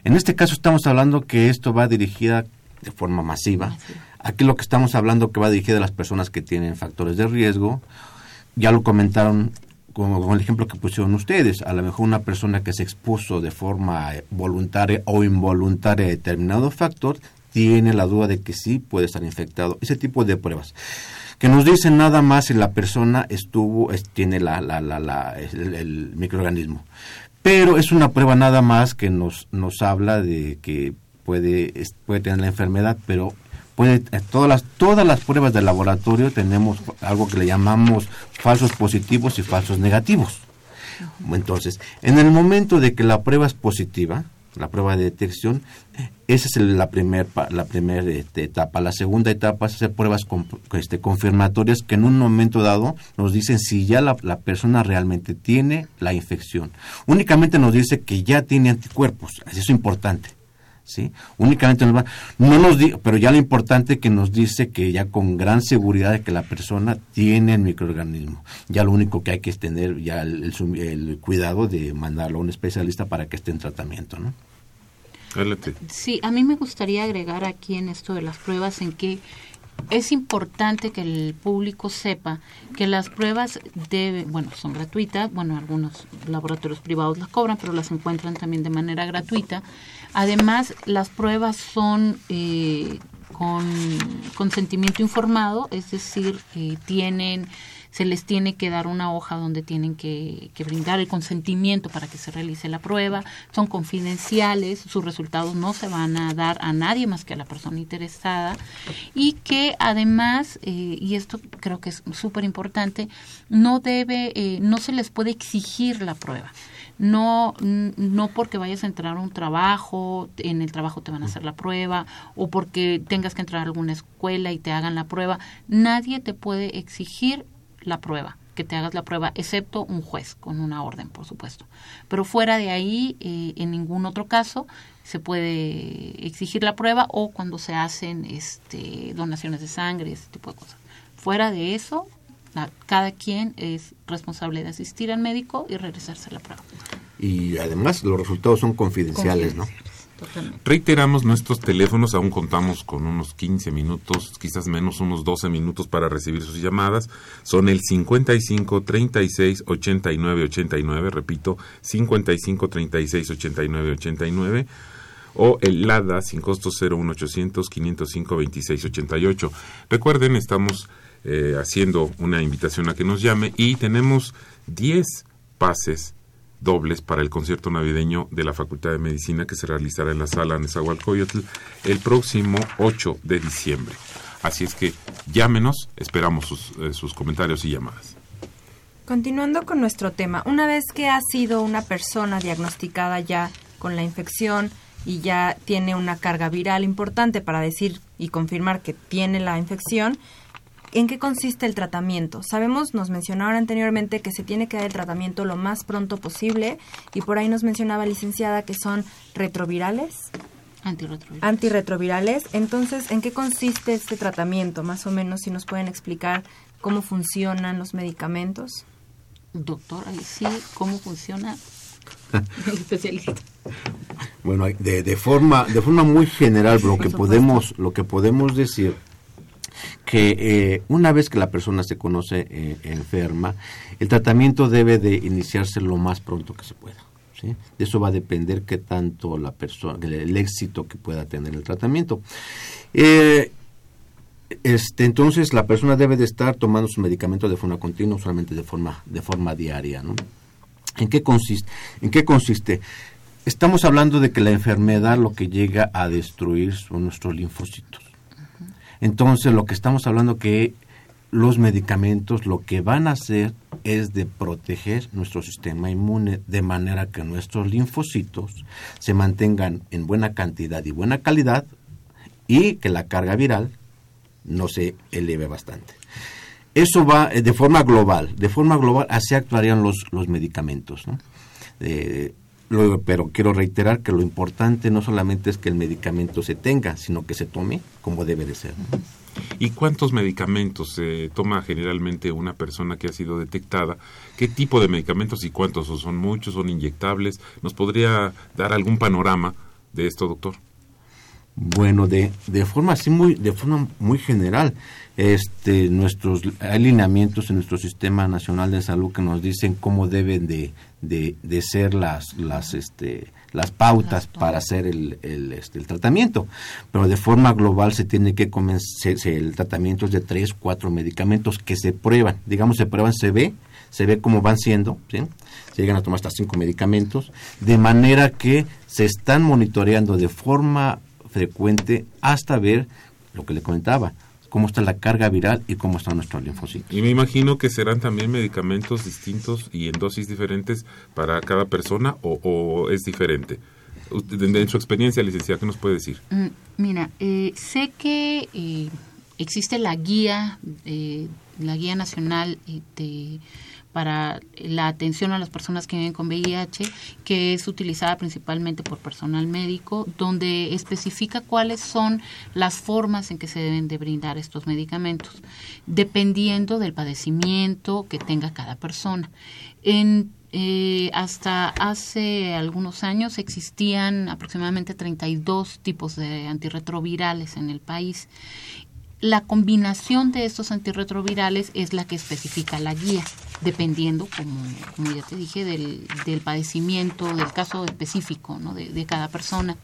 En este caso estamos hablando que esto va dirigida de forma masiva. Aquí lo que estamos hablando que va dirigida a las personas que tienen factores de riesgo. Ya lo comentaron con, el ejemplo que pusieron ustedes. A lo mejor una persona que se expuso de forma voluntaria o involuntaria a determinado factor tiene la duda de que sí puede estar infectado. Ese tipo de pruebas que nos dicen nada más si la persona estuvo, tiene la, la, la, el, microorganismo. Pero es una prueba nada más que nos, nos habla de que puede, puede tener la enfermedad, pero puede, eh, todas, las, todas las pruebas del laboratorio tenemos algo que le llamamos falsos positivos y falsos negativos. Entonces, en el momento de que la prueba es positiva, la prueba de detección, esa es la primera la primer, este, etapa. La segunda etapa es hacer pruebas este, confirmatorias que en un momento dado nos dicen si ya la, persona realmente tiene la infección. Únicamente nos dice que ya tiene anticuerpos, eso es importante. ¿Sí? Únicamente nos va, no nos pero ya lo importante es que nos dice que ya con gran seguridad de que la persona tiene el microorganismo. Ya lo único que hay que es tener ya el, el cuidado de mandarlo a un especialista para que esté en tratamiento, ¿no? Sí, a mí me gustaría agregar aquí en esto de las pruebas en que es importante que el público sepa que las pruebas deben, bueno, son gratuitas, bueno, algunos laboratorios privados las cobran, pero las encuentran también de manera gratuita. Además, las pruebas son eh, con consentimiento informado, es decir, eh, tienen se les tiene que dar una hoja donde tienen que, brindar el consentimiento para que se realice la prueba, son confidenciales, sus resultados no se van a dar a nadie más que a la persona interesada. Y que además, eh, y esto creo que es súper importante, no debe, eh, no se les puede exigir la prueba no, no porque vayas a entrar a un trabajo, en el trabajo te van a hacer la prueba, o porque tengas que entrar a alguna escuela y te hagan la prueba, nadie te puede exigir la prueba, que te hagas la prueba, excepto un juez con una orden, por supuesto. Pero fuera de ahí, eh, en ningún otro caso, se puede exigir la prueba o cuando se hacen este, donaciones de sangre, ese tipo de cosas. Fuera de eso, cada quien es responsable de asistir al médico y regresarse a la prueba. Y además los resultados son confidenciales. ¿no? Reiteramos nuestros teléfonos, aún contamos con unos 15 minutos, quizás menos, unos 12 minutos para recibir sus llamadas. Son el 55 36 89 89, repito, 55 36 89 89 o el LADA sin costo 01800 505 26 88. Recuerden, estamos eh, haciendo una invitación a que nos llame y tenemos 10 pases dobles para el concierto navideño de la Facultad de Medicina que se realizará en la sala Nezahualcóyotl el próximo 8 de diciembre. Así es que llámenos, esperamos eh, sus comentarios y llamadas. Continuando con nuestro tema, una vez que ha sido una persona diagnosticada ya con la infección y ya tiene una carga viral importante para decir y confirmar que tiene la infección, ¿En qué consiste el tratamiento? Sabemos, nos mencionaron anteriormente que se tiene que dar el tratamiento lo más pronto posible y por ahí nos mencionaba licenciada que son retrovirales. Antirretrovirales. Antirretrovirales. Entonces, ¿en qué consiste este tratamiento? Más o menos, si nos pueden explicar cómo funcionan los medicamentos. Doctor, ahí sí, ¿cómo funciona el especialista? Bueno, de, de, forma de forma muy general lo que podemos lo que podemos decir que eh, una vez que la persona se conoce eh, enferma, el tratamiento debe de iniciarse lo más pronto que se pueda. ¿sí? De eso va a depender qué tanto la persona, el, éxito que pueda tener el tratamiento. Eh, este, entonces la persona debe de estar tomando su medicamento de forma continua, solamente de forma, de forma diaria. ¿no? ¿En qué consiste? ¿En qué consiste? Estamos hablando de que la enfermedad lo que llega a destruir son nuestros linfocitos. Entonces, lo que estamos hablando que los medicamentos lo que van a hacer es de proteger nuestro sistema inmune de manera que nuestros linfocitos se mantengan en buena cantidad y buena calidad y que la carga viral no se eleve bastante. Eso va eh, de forma global, de forma global así actuarían los, los medicamentos. ¿no? Eh, pero quiero reiterar que lo importante no solamente es que el medicamento se tenga, sino que se tome como debe de ser. ¿Y cuántos medicamentos se toma generalmente una persona que ha sido detectada? ¿Qué tipo de medicamentos y cuántos? ¿Son muchos? ¿Son inyectables? ¿Nos podría dar algún panorama de esto, doctor? Bueno, de, de forma así muy, de forma muy general, este, nuestros alineamientos en nuestro sistema nacional de salud que nos dicen cómo deben de, de, ser las, las, este, las pautas para hacer el, el, este, el tratamiento. Pero de forma global se tiene que comenzar, el tratamiento es de tres, cuatro medicamentos que se prueban, digamos, se prueban, se ve, se ve cómo van siendo, ¿sí? se llegan a tomar hasta cinco medicamentos, de manera que se están monitoreando de forma frecuente hasta ver lo que le comentaba, cómo está la carga viral y cómo están nuestros linfocitos. Y me imagino que serán también medicamentos distintos y en dosis diferentes para cada persona o, es diferente. En, su experiencia, licenciada, ¿qué nos puede decir? Mm, mira, eh, sé que eh, existe la guía, eh, la guía nacional de para la atención a las personas que viven con VIH, que es utilizada principalmente por personal médico, donde especifica cuáles son las formas en que se deben de brindar estos medicamentos, dependiendo del padecimiento que tenga cada persona. En eh, hasta hace algunos años existían aproximadamente 32 tipos de antirretrovirales en el país la combinación de estos antirretrovirales es la que especifica la guía, dependiendo, como, ya te dije, del, del padecimiento, del caso específico ¿no? de, cada persona.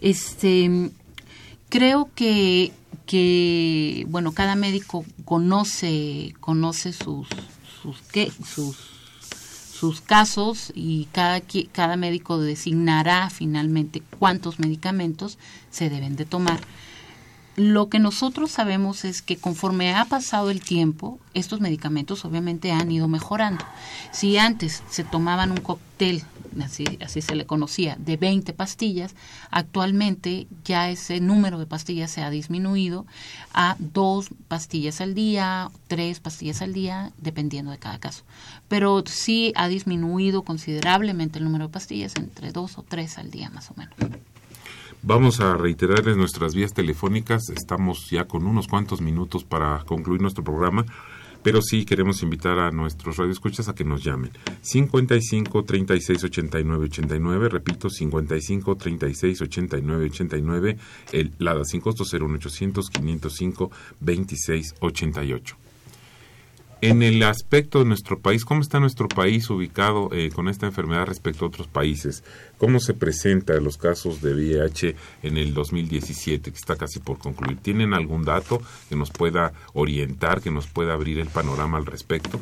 Este, creo que, que, bueno, cada médico conoce, conoce sus, sus, sus, sus casos y cada, cada médico designará finalmente cuántos medicamentos se deben de tomar lo que nosotros sabemos es que conforme ha pasado el tiempo, estos medicamentos obviamente han ido mejorando. Si antes se tomaban un cóctel, así, así se le conocía, de 20 pastillas, actualmente ya ese número de pastillas se ha disminuido a dos pastillas al día, tres pastillas al día, dependiendo de cada caso. Pero sí ha disminuido considerablemente el número de pastillas, entre dos o tres al día más o menos. Vamos a reiterarles nuestras vías telefónicas. Estamos ya con unos cuantos minutos para concluir nuestro programa, pero sí queremos invitar a nuestros radioescuchas a que nos llamen. 55 36 89 89, repito, 55 36 89 89, el LADA sin costo 01800 505 26 88 en el aspecto de nuestro país, ¿cómo está nuestro país ubicado eh, con esta enfermedad respecto a otros países? ¿Cómo se presentan los casos de VIH en el 2017, que está casi por concluir? ¿Tienen algún dato que nos pueda orientar, que nos pueda abrir el panorama al respecto?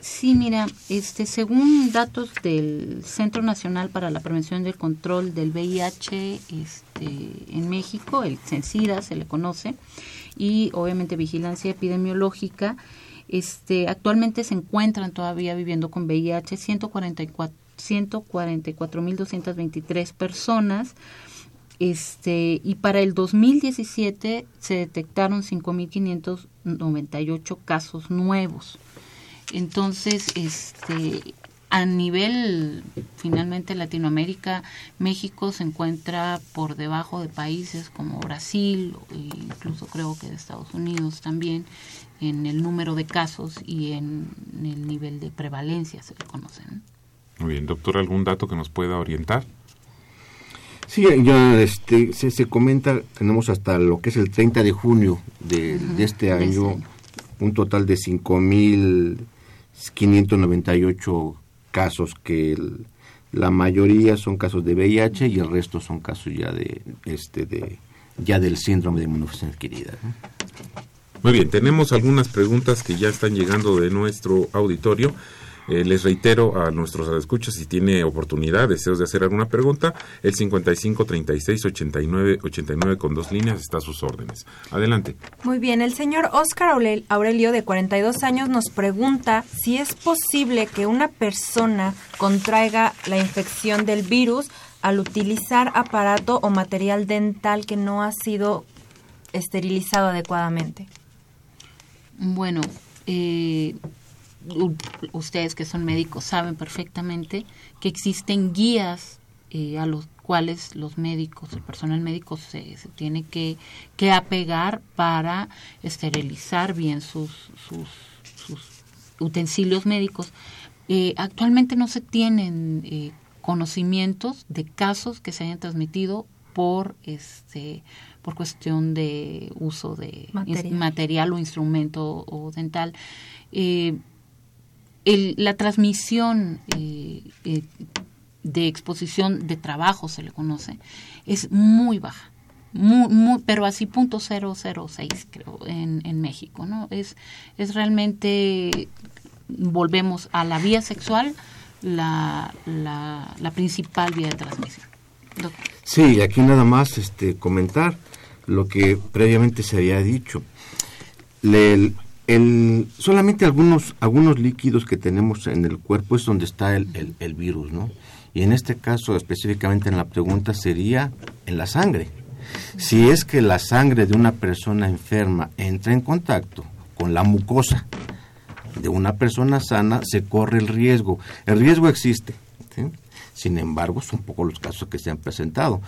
Sí, mira, este, según datos del Centro Nacional para la Prevención y el Control del VIH este, en México, el CENSIDA se le conoce, y obviamente vigilancia epidemiológica, este, actualmente se encuentran todavía viviendo con VIH 144.223 personas. Este, y para el 2017 se detectaron 5.598 casos nuevos. Entonces, este, a nivel finalmente Latinoamérica, México se encuentra por debajo de países como Brasil, e incluso creo que de Estados Unidos también, en el número de casos y en el nivel de prevalencia se le conocen. Muy bien, doctor, ¿algún dato que nos pueda orientar? Sí, ya este, se, comenta, tenemos hasta lo que es el 30 de junio de, este, este año, un total de 5.598 casos que la mayoría son casos de VIH y el resto son casos ya de este de ya del síndrome de inmunodeficiencia adquirida. Muy bien, tenemos algunas preguntas que ya están llegando de nuestro auditorio. Eh, les reitero a nuestros escuchas si tiene oportunidad, deseos de hacer alguna pregunta, el 55 36 89 89 con dos líneas está a sus órdenes. Adelante. Muy bien, el señor Oscar Aurelio de 42 años nos pregunta si es posible que una persona contraiga la infección del virus al utilizar aparato o material dental que no ha sido esterilizado adecuadamente? Bueno, eh, ustedes que son médicos saben perfectamente que existen guías eh, a los cuales los médicos, el personal médico se, tiene que, que, apegar para esterilizar bien sus, sus, utensilios médicos. Eh, actualmente no se tienen eh, conocimientos de casos que se hayan transmitido por este por cuestión de uso de material, o instrumento o dental. Eh, la transmisión eh, eh, de exposición de trabajo, se le conoce, es muy baja. Muy, pero así punto seis creo en, en México no es es realmente volvemos a la vía sexual la, la, la principal vía de transmisión. Sí aquí nada más este comentar lo que previamente se había dicho. El, solamente algunos, algunos líquidos que tenemos en el cuerpo es donde está el, el, virus, ¿no? Y en este caso, específicamente en la pregunta, sería en la sangre. Si es que la sangre de una persona enferma entra en contacto con la mucosa de una persona sana, se corre el riesgo. El riesgo existe. Sin embargo, son pocos los casos que se han presentado.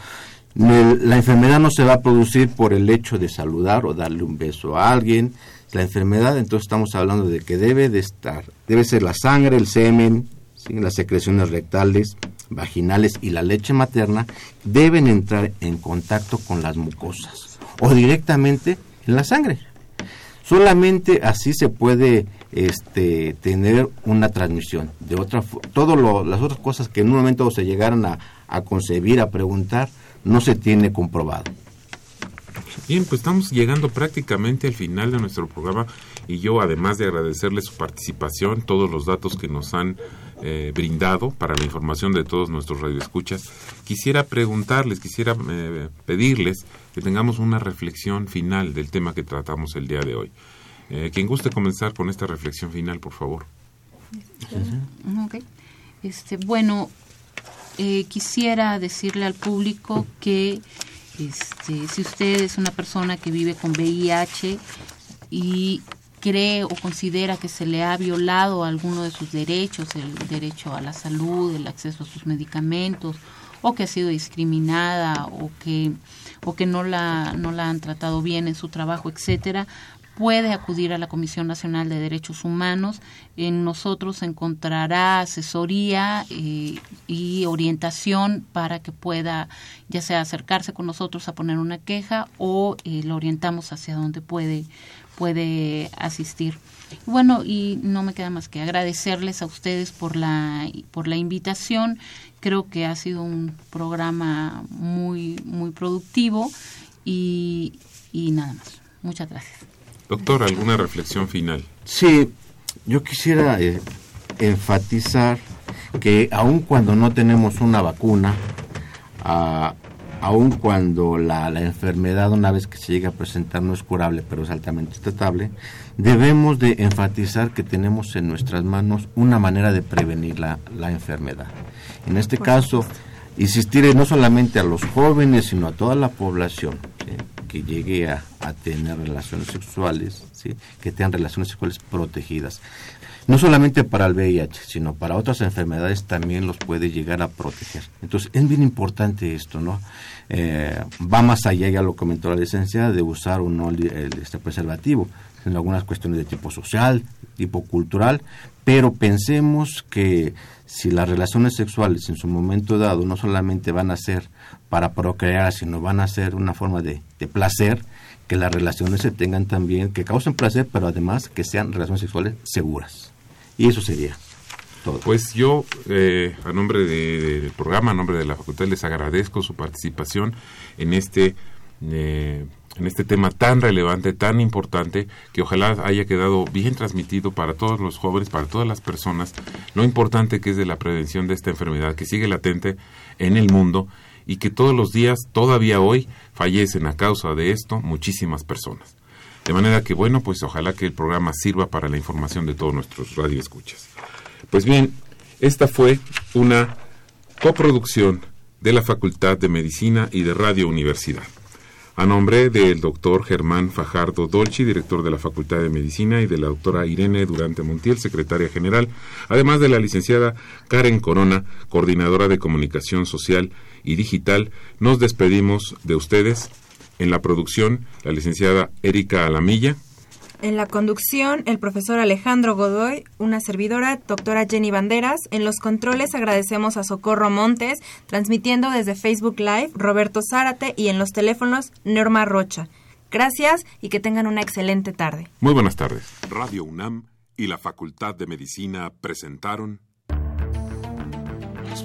La enfermedad no se va a producir por el hecho de saludar o darle un beso a alguien, la enfermedad, entonces estamos hablando de que debe de estar, debe ser la sangre, el semen, las secreciones rectales, vaginales y la leche materna, deben entrar en contacto con las mucosas o directamente en la sangre. Solamente así se puede este, tener una transmisión. De otra, todas las otras cosas que en un momento se llegaran a, a concebir, a preguntar, no se tiene comprobado. Bien, pues estamos llegando prácticamente al final de nuestro programa y yo, además de agradecerle su participación, todos los datos que nos han eh, brindado para la información de todos nuestros radioescuchas, quisiera preguntarles, quisiera eh, pedirles que tengamos una reflexión final del tema que tratamos el día de hoy. Eh, guste comenzar con esta reflexión final, por favor. Este, bueno, quisiera decirle al público que este, si usted es una persona que vive con VIH y cree o considera que se le ha violado alguno de sus derechos, el derecho a la salud, el acceso a sus medicamentos, o que ha sido discriminada o que o que no la no la han tratado bien en su trabajo, etcétera, puede acudir a la Comisión Nacional de Derechos Humanos. En nosotros encontrará asesoría eh, y orientación para que pueda ya sea acercarse con nosotros a poner una queja o eh, lo orientamos hacia donde puede, puede asistir. Bueno, y no me queda más que agradecerles a ustedes por la, por la invitación. Creo que ha sido un programa muy, muy productivo y, y nada más. Muchas gracias. Doctor, ¿alguna reflexión final? Sí, yo quisiera eh, enfatizar que aun cuando no tenemos una vacuna, aun cuando la, enfermedad una vez que se llega a presentar no es curable, pero es altamente tratable, debemos de enfatizar que tenemos en nuestras manos una manera de prevenir la, enfermedad. En este caso, insistir no solamente a los jóvenes, sino a toda la población que llegue a, tener relaciones sexuales, ¿sí? que tengan relaciones sexuales protegidas. No solamente para el VIH, sino para otras enfermedades también los puede llegar a proteger. Entonces, es bien importante esto, ¿no? Eh, va más allá, ya lo comentó la licenciada, de usar o no este preservativo, en algunas cuestiones de tipo social, tipo cultural, pero pensemos que si las relaciones sexuales en su momento dado no solamente van a ser para procrear, sino van a ser una forma de, placer, que las relaciones se tengan también, que causen placer, pero además que sean relaciones sexuales seguras. Y eso sería todo. Pues yo, eh, a nombre del programa, a nombre de la facultad, les agradezco su participación en este... Eh, en este tema tan relevante, tan importante, que ojalá haya quedado bien transmitido para todos los jóvenes, para todas las personas, lo importante que es de la prevención de esta enfermedad que sigue latente en el mundo y que todos los días, todavía hoy, fallecen a causa de esto muchísimas personas. De manera que, bueno, pues ojalá que el programa sirva para la información de todos nuestros radioescuchas. Pues bien, esta fue una coproducción de la Facultad de Medicina y de Radio Universidad. A nombre del doctor Germán Fajardo Dolci, director de la Facultad de Medicina, y de la doctora Irene Durante Montiel, secretaria general, además de la licenciada Karen Corona, coordinadora de comunicación social y digital, nos despedimos de ustedes. En la producción, la licenciada Erika Alamilla, en la conducción, el profesor Alejandro Godoy, una servidora, doctora Jenny Banderas. En los controles agradecemos a Socorro Montes, transmitiendo desde Facebook Live, Roberto Zárate y en los teléfonos, Norma Rocha. Gracias y que tengan una excelente tarde. Muy buenas tardes. Radio UNAM y la Facultad de Medicina presentaron Las